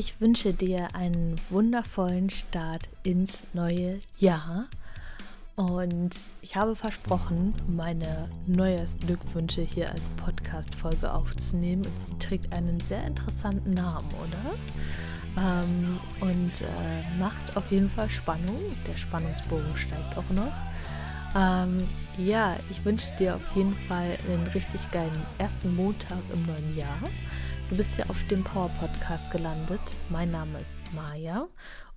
Ich wünsche dir einen wundervollen Start ins neue Jahr. Und ich habe versprochen, meine Neujahrsglückwünsche hier als Podcast-Folge aufzunehmen. Und sie trägt einen sehr interessanten Namen, oder? Ähm, und äh, macht auf jeden Fall Spannung. Der Spannungsbogen steigt auch noch. Ähm, ja, ich wünsche dir auf jeden Fall einen richtig geilen ersten Montag im neuen Jahr. Du bist ja auf dem Power Podcast gelandet. Mein Name ist Maja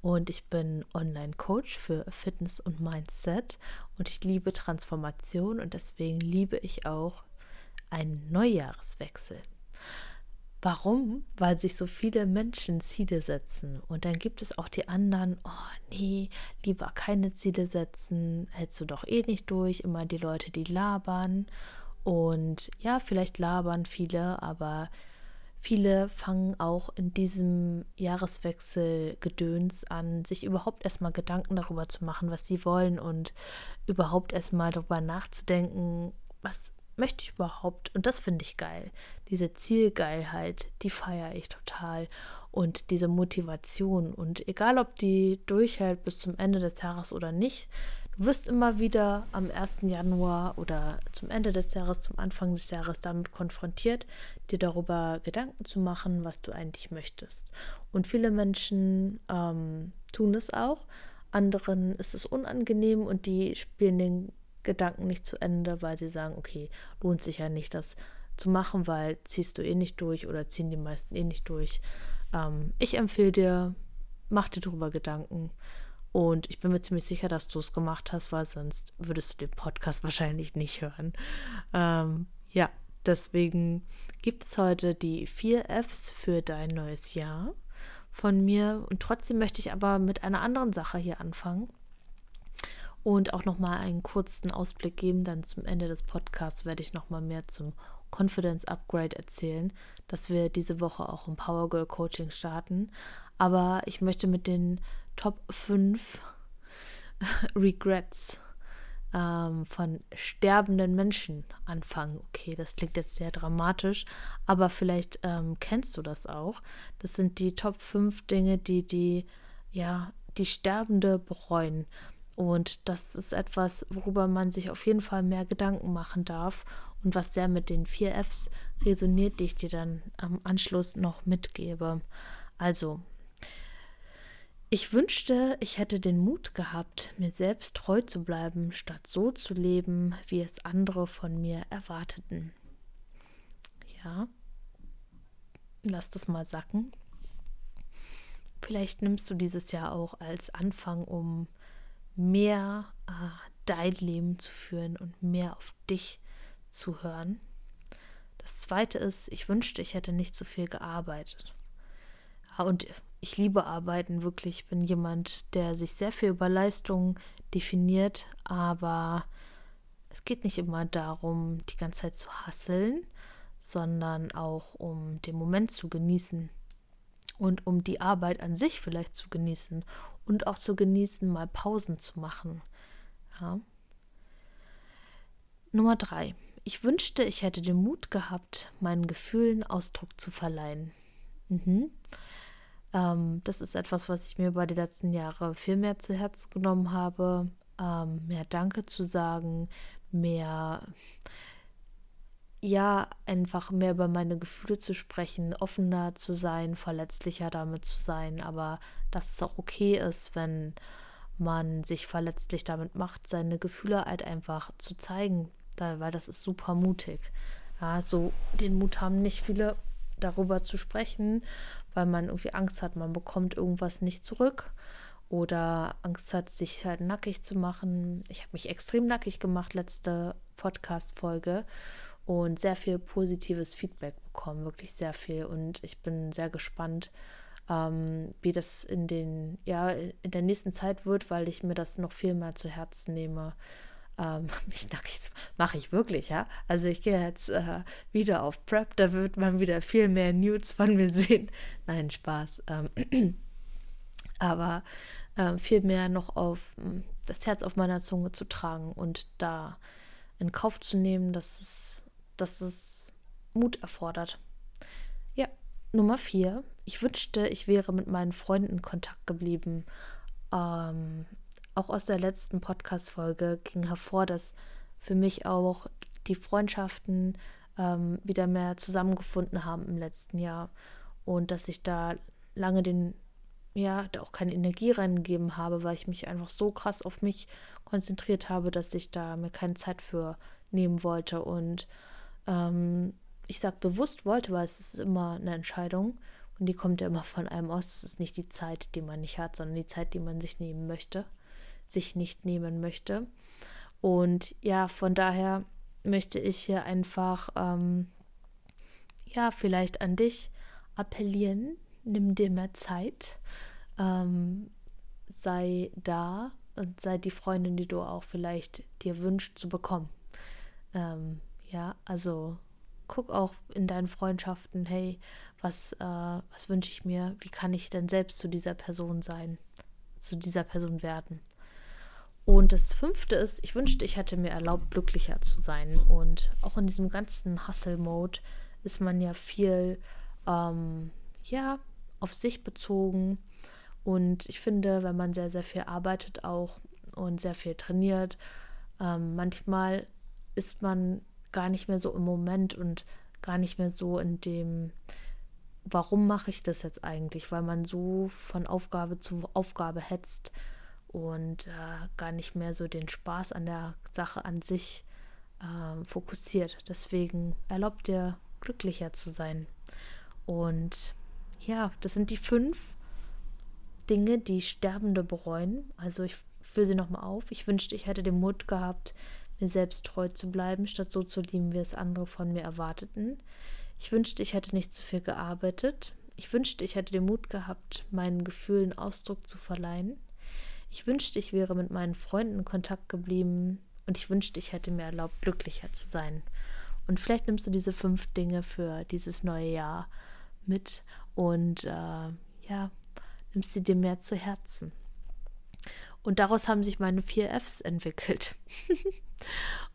und ich bin Online-Coach für Fitness und Mindset und ich liebe Transformation und deswegen liebe ich auch einen Neujahreswechsel. Warum? Weil sich so viele Menschen Ziele setzen und dann gibt es auch die anderen, oh nee, lieber keine Ziele setzen, hältst du doch eh nicht durch, immer die Leute, die labern und ja, vielleicht labern viele, aber Viele fangen auch in diesem Jahreswechsel Gedöns an, sich überhaupt erstmal Gedanken darüber zu machen, was sie wollen und überhaupt erstmal darüber nachzudenken, was möchte ich überhaupt? Und das finde ich geil. Diese Zielgeilheit, die feiere ich total. Und diese Motivation. Und egal, ob die durchhält bis zum Ende des Jahres oder nicht, wirst immer wieder am 1. Januar oder zum Ende des Jahres, zum Anfang des Jahres damit konfrontiert, dir darüber Gedanken zu machen, was du eigentlich möchtest. Und viele Menschen ähm, tun es auch, anderen ist es unangenehm und die spielen den Gedanken nicht zu Ende, weil sie sagen, okay, lohnt sich ja nicht, das zu machen, weil ziehst du eh nicht durch oder ziehen die meisten eh nicht durch. Ähm, ich empfehle dir, mach dir darüber Gedanken und ich bin mir ziemlich sicher, dass du es gemacht hast, weil sonst würdest du den Podcast wahrscheinlich nicht hören. Ähm, ja, deswegen gibt es heute die vier Fs für dein neues Jahr von mir. Und trotzdem möchte ich aber mit einer anderen Sache hier anfangen und auch nochmal einen kurzen Ausblick geben. Dann zum Ende des Podcasts werde ich nochmal mehr zum Confidence Upgrade erzählen, dass wir diese Woche auch im Power Girl Coaching starten. Aber ich möchte mit den Top 5 Regrets ähm, von sterbenden Menschen anfangen. Okay, das klingt jetzt sehr dramatisch, aber vielleicht ähm, kennst du das auch. Das sind die Top 5 Dinge, die die, ja, die Sterbende bereuen. Und das ist etwas, worüber man sich auf jeden Fall mehr Gedanken machen darf und was sehr mit den vier Fs resoniert, die ich dir dann am Anschluss noch mitgebe. Also, ich wünschte, ich hätte den Mut gehabt, mir selbst treu zu bleiben, statt so zu leben, wie es andere von mir erwarteten. Ja, lass das mal sacken. Vielleicht nimmst du dieses Jahr auch als Anfang, um mehr äh, dein Leben zu führen und mehr auf dich zu hören. Das zweite ist, ich wünschte, ich hätte nicht so viel gearbeitet. Ja, und ich liebe Arbeiten wirklich. Ich bin jemand, der sich sehr viel über Leistung definiert, aber es geht nicht immer darum, die ganze Zeit zu hasseln, sondern auch um den Moment zu genießen und um die Arbeit an sich vielleicht zu genießen und auch zu genießen, mal Pausen zu machen. Ja. Nummer drei. Ich wünschte, ich hätte den Mut gehabt, meinen Gefühlen Ausdruck zu verleihen. Mhm. Ähm, das ist etwas, was ich mir über die letzten Jahre viel mehr zu Herzen genommen habe. Ähm, mehr Danke zu sagen, mehr, ja, einfach mehr über meine Gefühle zu sprechen, offener zu sein, verletzlicher damit zu sein, aber dass es auch okay ist, wenn man sich verletzlich damit macht, seine Gefühle halt einfach zu zeigen, weil das ist super mutig. Ja, so den Mut haben nicht viele darüber zu sprechen, weil man irgendwie Angst hat, man bekommt irgendwas nicht zurück oder Angst hat, sich halt nackig zu machen. Ich habe mich extrem nackig gemacht, letzte Podcast-Folge und sehr viel positives Feedback bekommen, wirklich sehr viel. Und ich bin sehr gespannt, ähm, wie das in den, ja, in der nächsten Zeit wird, weil ich mir das noch viel mehr zu Herzen nehme ähm, mich nackig mache ich wirklich, ja. Also ich gehe jetzt äh, wieder auf Prep, da wird man wieder viel mehr Nudes von mir sehen. Nein, Spaß. Ähm, aber ähm, viel mehr noch auf hm, das Herz auf meiner Zunge zu tragen und da in Kauf zu nehmen, dass es, dass es Mut erfordert. Ja, Nummer vier ich wünschte, ich wäre mit meinen Freunden in Kontakt geblieben. Ähm, auch aus der letzten Podcast-Folge ging hervor, dass für mich auch die Freundschaften ähm, wieder mehr zusammengefunden haben im letzten Jahr. Und dass ich da lange den, ja, da auch keine Energie reingegeben habe, weil ich mich einfach so krass auf mich konzentriert habe, dass ich da mir keine Zeit für nehmen wollte. Und ähm, ich sage bewusst wollte, weil es ist immer eine Entscheidung und die kommt ja immer von einem aus. Es ist nicht die Zeit, die man nicht hat, sondern die Zeit, die man sich nehmen möchte, sich nicht nehmen möchte. Und ja, von daher möchte ich hier einfach, ähm, ja, vielleicht an dich appellieren. Nimm dir mehr Zeit. Ähm, sei da und sei die Freundin, die du auch vielleicht dir wünschst zu bekommen. Ähm, ja, also guck auch in deinen Freundschaften, hey, was, äh, was wünsche ich mir? Wie kann ich denn selbst zu dieser Person sein? Zu dieser Person werden? Und das fünfte ist, ich wünschte, ich hätte mir erlaubt, glücklicher zu sein. Und auch in diesem ganzen Hustle-Mode ist man ja viel, ähm, ja, auf sich bezogen. Und ich finde, wenn man sehr, sehr viel arbeitet auch und sehr viel trainiert, ähm, manchmal ist man gar nicht mehr so im Moment und gar nicht mehr so in dem, warum mache ich das jetzt eigentlich? Weil man so von Aufgabe zu Aufgabe hetzt und äh, gar nicht mehr so den Spaß an der Sache an sich äh, fokussiert. Deswegen erlaubt dir glücklicher zu sein. Und ja, das sind die fünf Dinge, die Sterbende bereuen. Also ich führe sie nochmal auf. Ich wünschte, ich hätte den Mut gehabt, mir selbst treu zu bleiben, statt so zu lieben, wie es andere von mir erwarteten. Ich wünschte, ich hätte nicht zu viel gearbeitet. Ich wünschte, ich hätte den Mut gehabt, meinen Gefühlen Ausdruck zu verleihen. Ich wünschte, ich wäre mit meinen Freunden in Kontakt geblieben und ich wünschte, ich hätte mir erlaubt, glücklicher zu sein. Und vielleicht nimmst du diese fünf Dinge für dieses neue Jahr mit und äh, ja, nimmst sie dir mehr zu Herzen. Und daraus haben sich meine vier Fs entwickelt.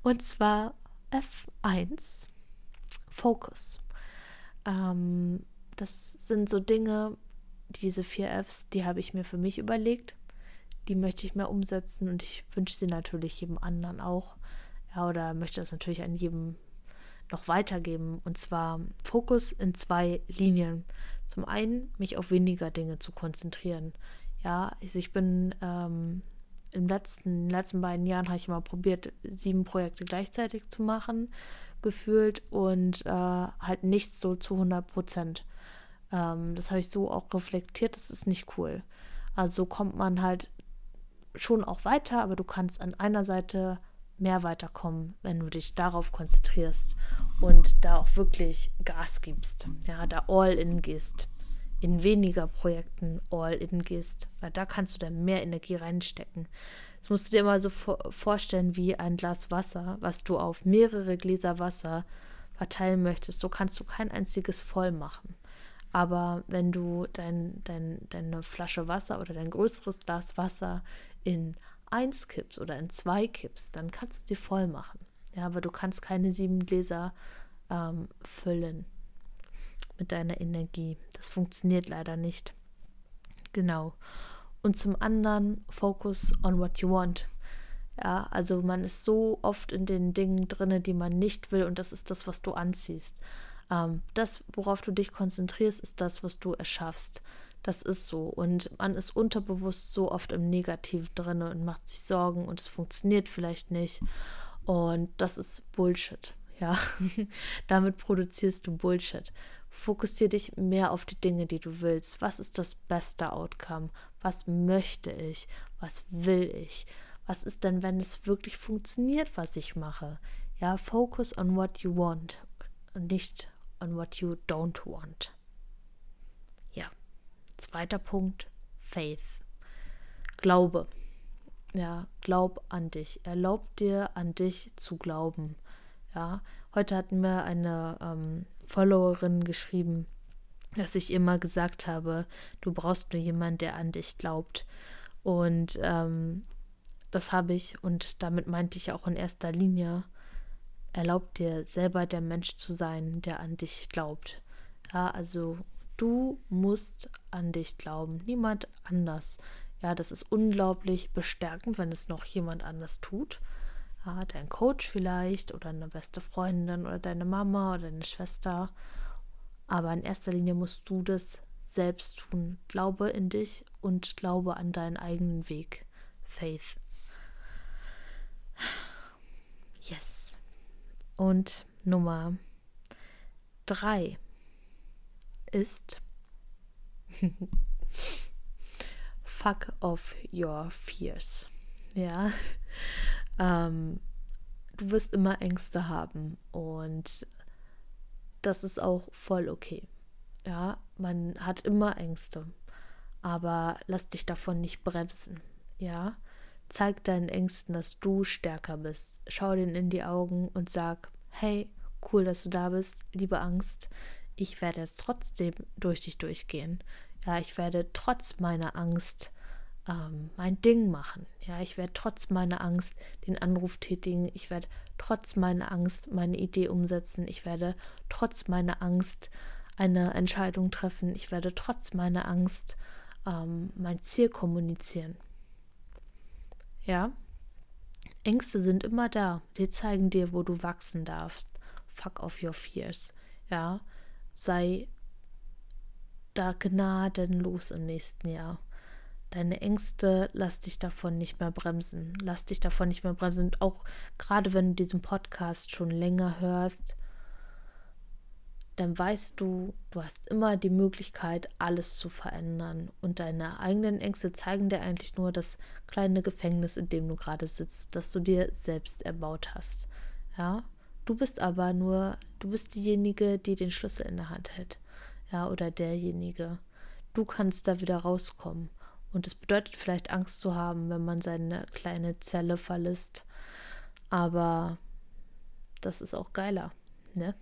und zwar F1, Focus. Ähm, das sind so Dinge, diese vier Fs, die habe ich mir für mich überlegt die möchte ich mehr umsetzen und ich wünsche sie natürlich jedem anderen auch. Ja, oder möchte das natürlich an jedem noch weitergeben. Und zwar Fokus in zwei Linien. Zum einen, mich auf weniger Dinge zu konzentrieren. Ja, also ich bin ähm, im letzten, in den letzten beiden Jahren habe ich mal probiert, sieben Projekte gleichzeitig zu machen, gefühlt und äh, halt nichts so zu 100 Prozent. Ähm, das habe ich so auch reflektiert, das ist nicht cool. Also kommt man halt schon auch weiter, aber du kannst an einer Seite mehr weiterkommen, wenn du dich darauf konzentrierst und da auch wirklich Gas gibst. Ja, da all in gehst. In weniger Projekten all in gehst, weil da kannst du dann mehr Energie reinstecken. Das musst du dir immer so vorstellen wie ein Glas Wasser, was du auf mehrere Gläser Wasser verteilen möchtest. So kannst du kein einziges voll machen. Aber wenn du dein, dein, deine Flasche Wasser oder dein größeres Glas Wasser in eins kippst oder in zwei kippst, dann kannst du sie voll machen. Ja, aber du kannst keine sieben Gläser ähm, füllen mit deiner Energie. Das funktioniert leider nicht. Genau. Und zum anderen, focus on what you want. Ja, also man ist so oft in den Dingen drin, die man nicht will, und das ist das, was du anziehst. Ähm, das, worauf du dich konzentrierst, ist das, was du erschaffst. Das ist so. Und man ist unterbewusst so oft im Negativen drin und macht sich Sorgen und es funktioniert vielleicht nicht. Und das ist Bullshit. Ja, damit produzierst du Bullshit. Fokussiere dich mehr auf die Dinge, die du willst. Was ist das beste Outcome? Was möchte ich? Was will ich? Was ist denn, wenn es wirklich funktioniert, was ich mache? Ja, focus on what you want und nicht on what you don't want. Zweiter Punkt, Faith. Glaube. Ja, glaub an dich. Erlaub dir, an dich zu glauben. Ja, heute hat mir eine ähm, Followerin geschrieben, dass ich immer gesagt habe, du brauchst nur jemanden, der an dich glaubt. Und ähm, das habe ich und damit meinte ich auch in erster Linie, erlaub dir selber der Mensch zu sein, der an dich glaubt. Ja, also Du musst an dich glauben, niemand anders. Ja, das ist unglaublich bestärkend, wenn es noch jemand anders tut. Ja, dein Coach vielleicht oder eine beste Freundin oder deine Mama oder deine Schwester. Aber in erster Linie musst du das selbst tun. Glaube in dich und glaube an deinen eigenen Weg. Faith. Yes. Und Nummer drei ist Fuck off your fears. Ja. Ähm, du wirst immer Ängste haben und das ist auch voll okay. Ja, man hat immer Ängste, aber lass dich davon nicht bremsen. Ja, zeig deinen Ängsten, dass du stärker bist. Schau denen in die Augen und sag: Hey, cool, dass du da bist, liebe Angst. Ich werde jetzt trotzdem durch dich durchgehen. Ja, ich werde trotz meiner Angst ähm, mein Ding machen. Ja, ich werde trotz meiner Angst den Anruf tätigen. Ich werde trotz meiner Angst meine Idee umsetzen. Ich werde trotz meiner Angst eine Entscheidung treffen. Ich werde trotz meiner Angst ähm, mein Ziel kommunizieren. Ja, Ängste sind immer da. Die zeigen dir, wo du wachsen darfst. Fuck off your fears. Ja, sei da gnadenlos im nächsten Jahr. Deine Ängste, lass dich davon nicht mehr bremsen. Lass dich davon nicht mehr bremsen. Und auch gerade wenn du diesen Podcast schon länger hörst, dann weißt du, du hast immer die Möglichkeit, alles zu verändern. Und deine eigenen Ängste zeigen dir eigentlich nur das kleine Gefängnis, in dem du gerade sitzt, das du dir selbst erbaut hast. Ja, du bist aber nur, du bist diejenige, die den Schlüssel in der Hand hält. Ja, oder derjenige. Du kannst da wieder rauskommen. Und es bedeutet vielleicht Angst zu haben, wenn man seine kleine Zelle verlässt. Aber das ist auch geiler, ne?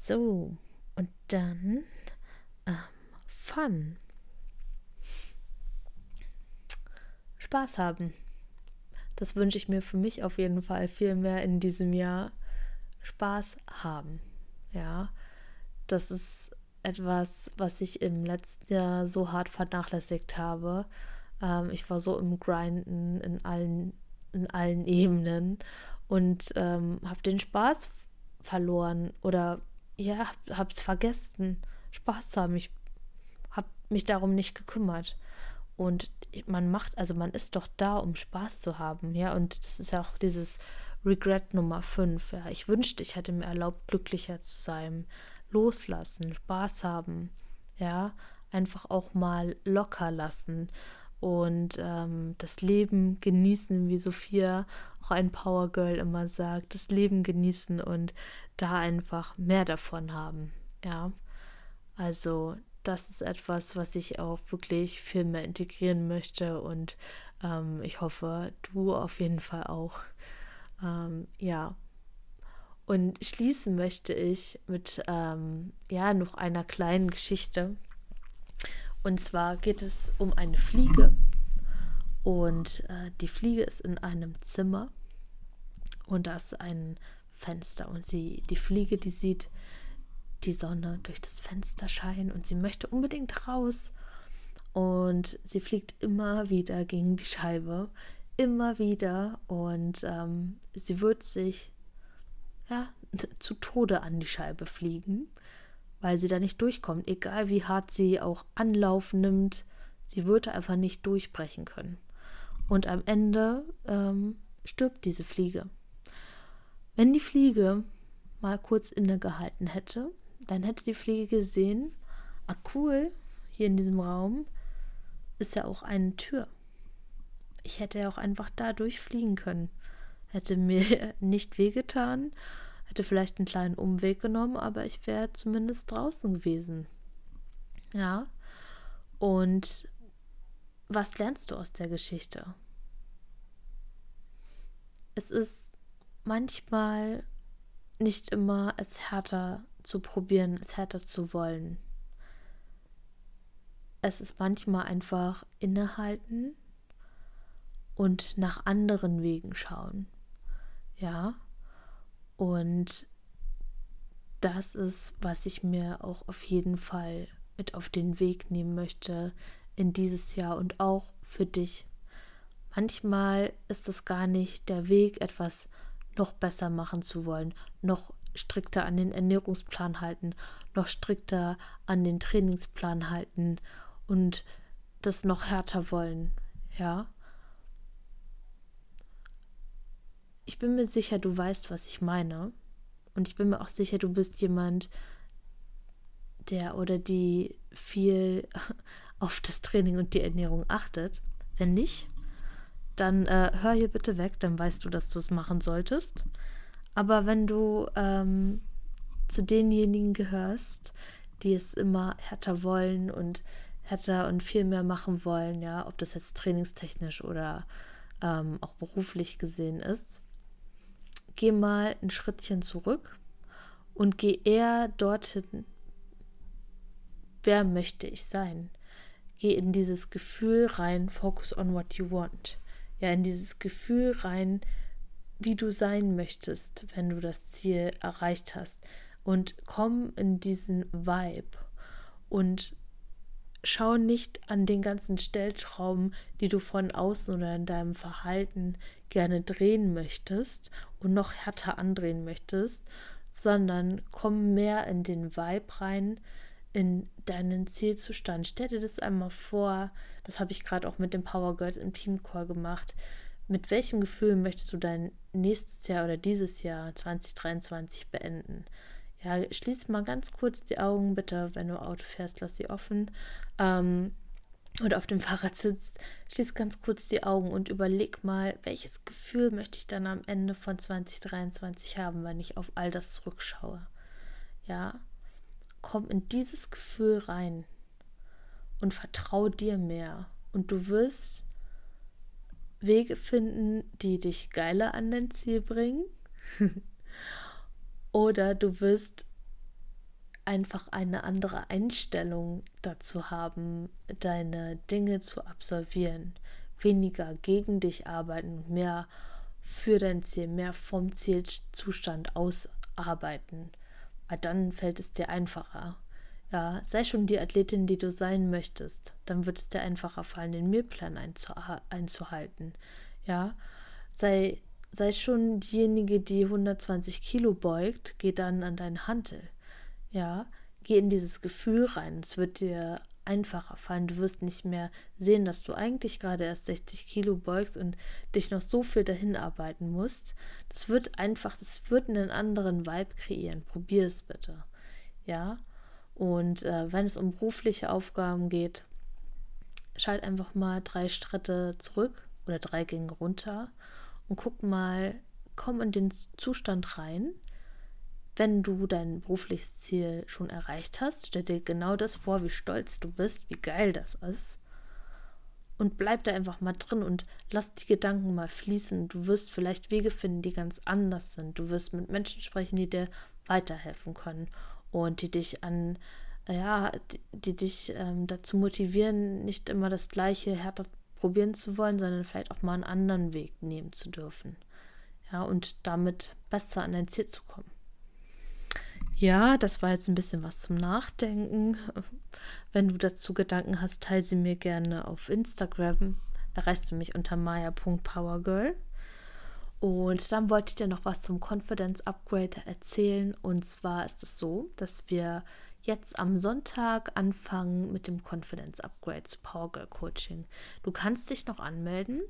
So, und dann ähm, Fun. Spaß haben. Das wünsche ich mir für mich auf jeden Fall viel mehr in diesem Jahr. Spaß haben. Ja, das ist etwas, was ich im letzten Jahr so hart vernachlässigt habe. Ähm, ich war so im Grinden in allen, in allen Ebenen und ähm, habe den Spaß verloren oder ja, habe es vergessen, Spaß zu haben. Ich habe mich darum nicht gekümmert. Und man macht, also man ist doch da, um Spaß zu haben, ja. Und das ist ja auch dieses Regret Nummer 5. Ja. Ich wünschte, ich hätte mir erlaubt, glücklicher zu sein, loslassen, Spaß haben, ja. Einfach auch mal locker lassen und ähm, das Leben genießen, wie Sophia, auch ein Power Girl immer sagt, das Leben genießen und da einfach mehr davon haben. Ja, also das ist etwas, was ich auch wirklich viel mehr integrieren möchte und ähm, ich hoffe, du auf jeden Fall auch. Ähm, ja. Und schließen möchte ich mit ähm, ja noch einer kleinen Geschichte. Und zwar geht es um eine Fliege. Und äh, die Fliege ist in einem Zimmer und da ist ein Fenster und sie, die Fliege, die sieht die Sonne durch das Fenster scheinen und sie möchte unbedingt raus. Und sie fliegt immer wieder gegen die Scheibe, immer wieder und ähm, sie wird sich ja, zu Tode an die Scheibe fliegen weil sie da nicht durchkommt. Egal wie hart sie auch Anlauf nimmt, sie würde einfach nicht durchbrechen können. Und am Ende ähm, stirbt diese Fliege. Wenn die Fliege mal kurz innegehalten hätte, dann hätte die Fliege gesehen, ah cool, hier in diesem Raum ist ja auch eine Tür. Ich hätte ja auch einfach da durchfliegen können. Hätte mir nicht wehgetan Hätte vielleicht einen kleinen Umweg genommen, aber ich wäre zumindest draußen gewesen. Ja. Und was lernst du aus der Geschichte? Es ist manchmal nicht immer es härter zu probieren, es härter zu wollen. Es ist manchmal einfach innehalten und nach anderen Wegen schauen. Ja, und das ist, was ich mir auch auf jeden Fall mit auf den Weg nehmen möchte in dieses Jahr und auch für dich. Manchmal ist es gar nicht der Weg, etwas noch besser machen zu wollen, noch strikter an den Ernährungsplan halten, noch strikter an den Trainingsplan halten und das noch härter wollen, ja. Ich bin mir sicher, du weißt, was ich meine. Und ich bin mir auch sicher, du bist jemand, der oder die viel auf das Training und die Ernährung achtet. Wenn nicht, dann äh, hör hier bitte weg, dann weißt du, dass du es machen solltest. Aber wenn du ähm, zu denjenigen gehörst, die es immer härter wollen und härter und viel mehr machen wollen, ja, ob das jetzt trainingstechnisch oder ähm, auch beruflich gesehen ist, geh mal ein Schrittchen zurück und geh eher dorthin, wer möchte ich sein? Geh in dieses Gefühl rein, focus on what you want. Ja, in dieses Gefühl rein, wie du sein möchtest, wenn du das Ziel erreicht hast. Und komm in diesen Vibe und schau nicht an den ganzen Stellschrauben, die du von außen oder in deinem Verhalten gerne drehen möchtest und noch härter andrehen möchtest, sondern komm mehr in den Vibe rein, in deinen Zielzustand. Stell dir das einmal vor, das habe ich gerade auch mit den Power Girls im Teamcall gemacht. Mit welchem Gefühl möchtest du dein nächstes Jahr oder dieses Jahr 2023 beenden? Ja, schließ mal ganz kurz die Augen, bitte, wenn du Auto fährst, lass sie offen. Ähm, oder auf dem Fahrrad sitzt, schließ ganz kurz die Augen und überleg mal, welches Gefühl möchte ich dann am Ende von 2023 haben, wenn ich auf all das zurückschaue. Ja, komm in dieses Gefühl rein und vertrau dir mehr. Und du wirst Wege finden, die dich geiler an dein Ziel bringen. Oder du wirst einfach eine andere Einstellung dazu haben, deine Dinge zu absolvieren, weniger gegen dich arbeiten, mehr für dein Ziel, mehr vom Zielzustand ausarbeiten. Weil dann fällt es dir einfacher. Ja, sei schon die Athletin, die du sein möchtest. Dann wird es dir einfacher fallen, den Mehlplan einzuhalten. Ja, sei sei schon diejenige, die 120 Kilo beugt, geh dann an deinen Hantel. Ja, geh in dieses Gefühl rein. Es wird dir einfacher fallen. Du wirst nicht mehr sehen, dass du eigentlich gerade erst 60 Kilo beugst und dich noch so viel dahin arbeiten musst. Das wird einfach, das wird einen anderen Vibe kreieren. Probier es bitte. Ja. Und äh, wenn es um berufliche Aufgaben geht, schalt einfach mal drei Schritte zurück oder drei Gänge runter und guck mal, komm in den Zustand rein. Wenn du dein berufliches Ziel schon erreicht hast, stell dir genau das vor, wie stolz du bist, wie geil das ist. Und bleib da einfach mal drin und lass die Gedanken mal fließen. Du wirst vielleicht Wege finden, die ganz anders sind. Du wirst mit Menschen sprechen, die dir weiterhelfen können und die dich an, ja, die, die dich ähm, dazu motivieren, nicht immer das Gleiche härter probieren zu wollen, sondern vielleicht auch mal einen anderen Weg nehmen zu dürfen. Ja, und damit besser an dein Ziel zu kommen. Ja, das war jetzt ein bisschen was zum Nachdenken. Wenn du dazu Gedanken hast, teile sie mir gerne auf Instagram. Erreichst du mich unter maya.powergirl. Und dann wollte ich dir noch was zum Confidence Upgrade erzählen. Und zwar ist es so, dass wir jetzt am Sonntag anfangen mit dem Confidence Upgrade zu Power Girl Coaching. Du kannst dich noch anmelden.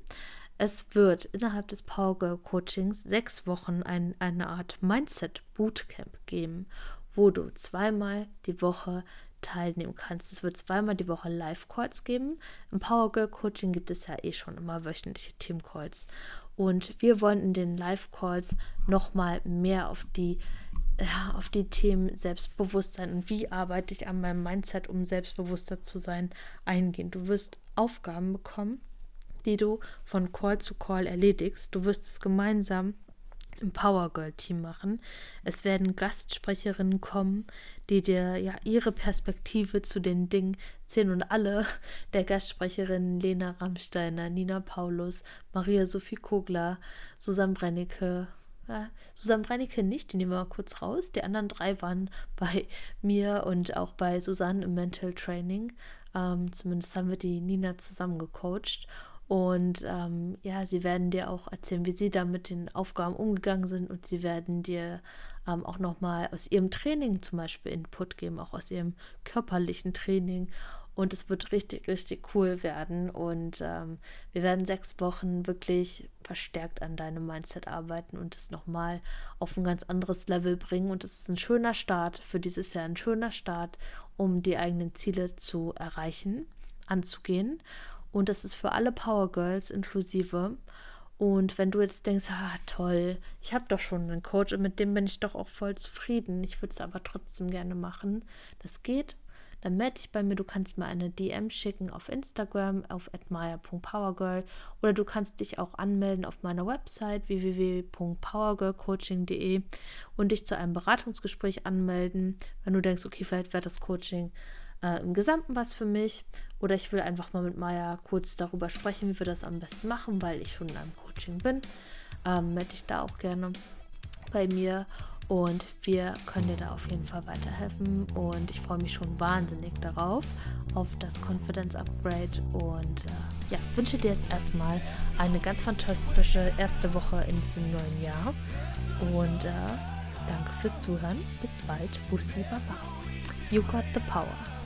Es wird innerhalb des Power Girl Coachings sechs Wochen ein, eine Art Mindset Bootcamp geben, wo du zweimal die Woche teilnehmen kannst. Es wird zweimal die Woche Live-Calls geben. Im Power Girl Coaching gibt es ja eh schon immer wöchentliche Team-Calls. Und wir wollen in den Live-Calls nochmal mehr auf die ja, auf die Themen Selbstbewusstsein und wie arbeite ich an meinem Mindset, um selbstbewusster zu sein, eingehen. Du wirst Aufgaben bekommen, die du von Call zu Call erledigst. Du wirst es gemeinsam im Power Girl Team machen. Es werden Gastsprecherinnen kommen, die dir ja ihre Perspektive zu den Dingen zählen und alle der Gastsprecherinnen Lena Rammsteiner, Nina Paulus, Maria Sophie Kogler, Susanne Brennecke, äh, Susanne Brennecke nicht, die nehmen wir mal kurz raus. Die anderen drei waren bei mir und auch bei Susanne im Mental Training. Ähm, zumindest haben wir die Nina zusammen gecoacht. Und ähm, ja, sie werden dir auch erzählen, wie sie da mit den Aufgaben umgegangen sind und sie werden dir ähm, auch nochmal aus ihrem Training zum Beispiel Input geben, auch aus ihrem körperlichen Training. Und es wird richtig, richtig cool werden. Und ähm, wir werden sechs Wochen wirklich verstärkt an deinem Mindset arbeiten und es nochmal auf ein ganz anderes Level bringen. Und es ist ein schöner Start für dieses Jahr, ein schöner Start, um die eigenen Ziele zu erreichen, anzugehen. Und das ist für alle Power Girls inklusive. Und wenn du jetzt denkst, ah toll, ich habe doch schon einen Coach und mit dem bin ich doch auch voll zufrieden, ich würde es aber trotzdem gerne machen, das geht. Dann melde dich bei mir. Du kannst mir eine DM schicken auf Instagram auf admire.powergirl oder du kannst dich auch anmelden auf meiner Website www.powergirlcoaching.de und dich zu einem Beratungsgespräch anmelden, wenn du denkst, okay, vielleicht wäre das Coaching äh, im Gesamten was für mich oder ich will einfach mal mit Maya kurz darüber sprechen, wie wir das am besten machen, weil ich schon in einem Coaching bin. Ähm, melde dich da auch gerne bei mir und wir können dir da auf jeden Fall weiterhelfen. Und ich freue mich schon wahnsinnig darauf, auf das Confidence Upgrade. Und äh, ja, wünsche dir jetzt erstmal eine ganz fantastische erste Woche in diesem neuen Jahr. Und äh, danke fürs Zuhören. Bis bald. Bussi Baba. You got the power.